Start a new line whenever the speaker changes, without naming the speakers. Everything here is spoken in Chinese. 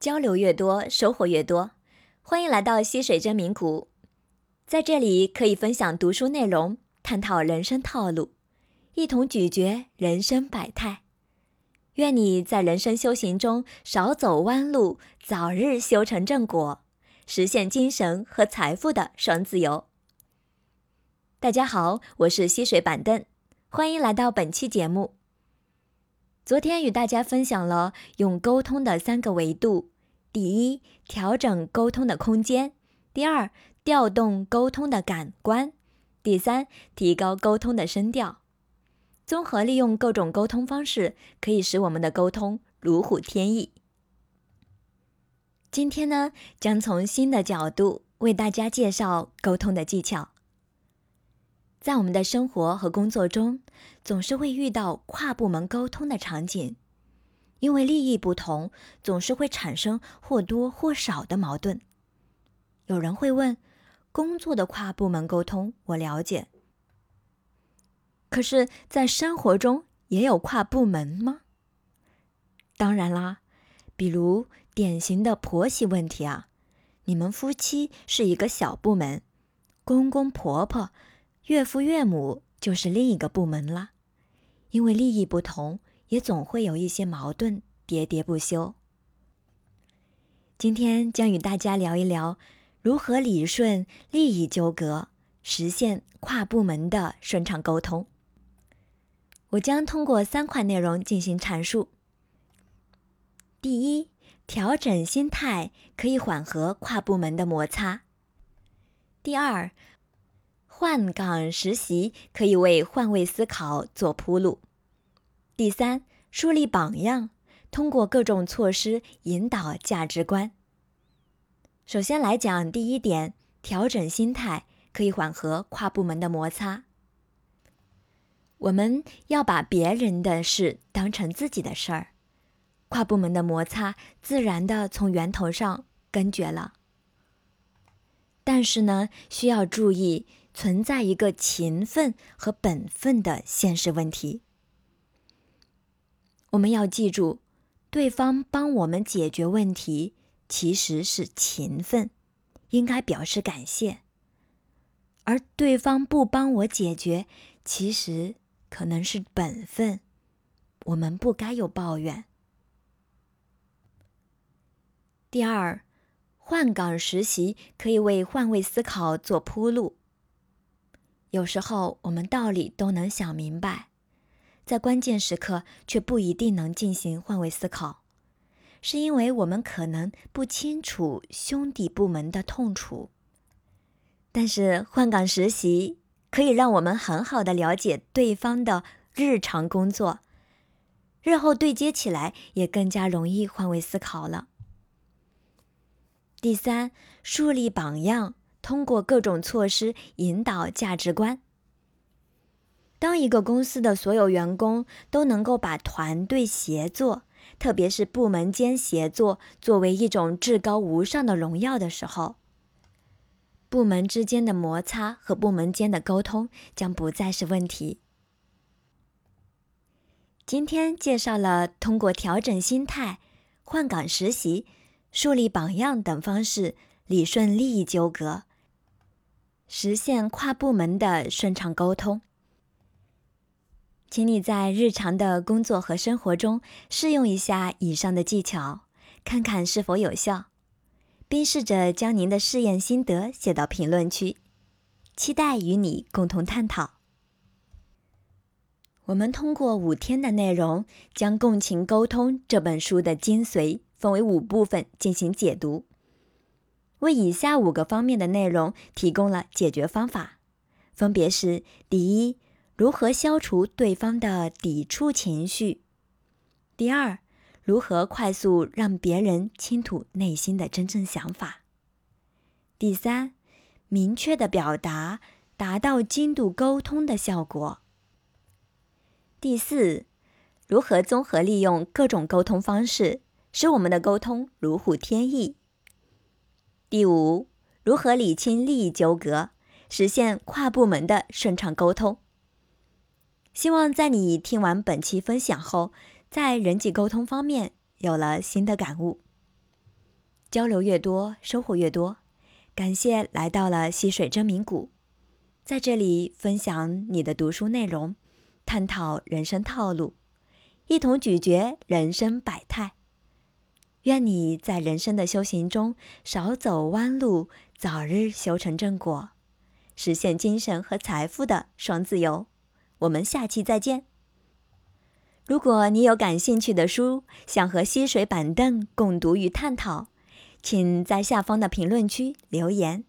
交流越多，收获越多。欢迎来到溪水真名谷，在这里可以分享读书内容，探讨人生套路，一同咀嚼人生百态。愿你在人生修行中少走弯路，早日修成正果，实现精神和财富的双自由。大家好，我是溪水板凳，欢迎来到本期节目。昨天与大家分享了用沟通的三个维度：第一，调整沟通的空间；第二，调动沟通的感官；第三，提高沟通的声调。综合利用各种沟通方式，可以使我们的沟通如虎添翼。今天呢，将从新的角度为大家介绍沟通的技巧。在我们的生活和工作中，总是会遇到跨部门沟通的场景，因为利益不同，总是会产生或多或少的矛盾。有人会问：工作的跨部门沟通我了解。可是，在生活中也有跨部门吗？当然啦，比如典型的婆媳问题啊，你们夫妻是一个小部门，公公婆婆、岳父岳母就是另一个部门啦。因为利益不同，也总会有一些矛盾喋喋不休。今天将与大家聊一聊如何理顺利益纠葛，实现跨部门的顺畅沟通。我将通过三块内容进行阐述。第一，调整心态可以缓和跨部门的摩擦。第二，换岗实习可以为换位思考做铺路。第三，树立榜样，通过各种措施引导价值观。首先来讲第一点，调整心态可以缓和跨部门的摩擦。我们要把别人的事当成自己的事儿，跨部门的摩擦自然的从源头上根绝了。但是呢，需要注意存在一个勤奋和本分的现实问题。我们要记住，对方帮我们解决问题其实是勤奋，应该表示感谢；而对方不帮我解决，其实。可能是本分，我们不该有抱怨。第二，换岗实习可以为换位思考做铺路。有时候我们道理都能想明白，在关键时刻却不一定能进行换位思考，是因为我们可能不清楚兄弟部门的痛楚。但是换岗实习。可以让我们很好的了解对方的日常工作，日后对接起来也更加容易换位思考了。第三，树立榜样，通过各种措施引导价值观。当一个公司的所有员工都能够把团队协作，特别是部门间协作作为一种至高无上的荣耀的时候。部门之间的摩擦和部门间的沟通将不再是问题。今天介绍了通过调整心态、换岗实习、树立榜样等方式理顺利益纠葛，实现跨部门的顺畅沟通。请你在日常的工作和生活中试用一下以上的技巧，看看是否有效。并试着将您的试验心得写到评论区，期待与你共同探讨。我们通过五天的内容，将《共情沟通》这本书的精髓分为五部分进行解读，为以下五个方面的内容提供了解决方法，分别是：第一，如何消除对方的抵触情绪；第二，如何快速让别人倾吐内心的真正想法？第三，明确的表达，达到精度沟通的效果。第四，如何综合利用各种沟通方式，使我们的沟通如虎添翼？第五，如何理清利益纠葛，实现跨部门的顺畅沟通？希望在你听完本期分享后。在人际沟通方面有了新的感悟。交流越多，收获越多。感谢来到了溪水真名谷，在这里分享你的读书内容，探讨人生套路，一同咀嚼人生百态。愿你在人生的修行中少走弯路，早日修成正果，实现精神和财富的双自由。我们下期再见。如果你有感兴趣的书，想和溪水板凳共读与探讨。请在下方的评论区留言。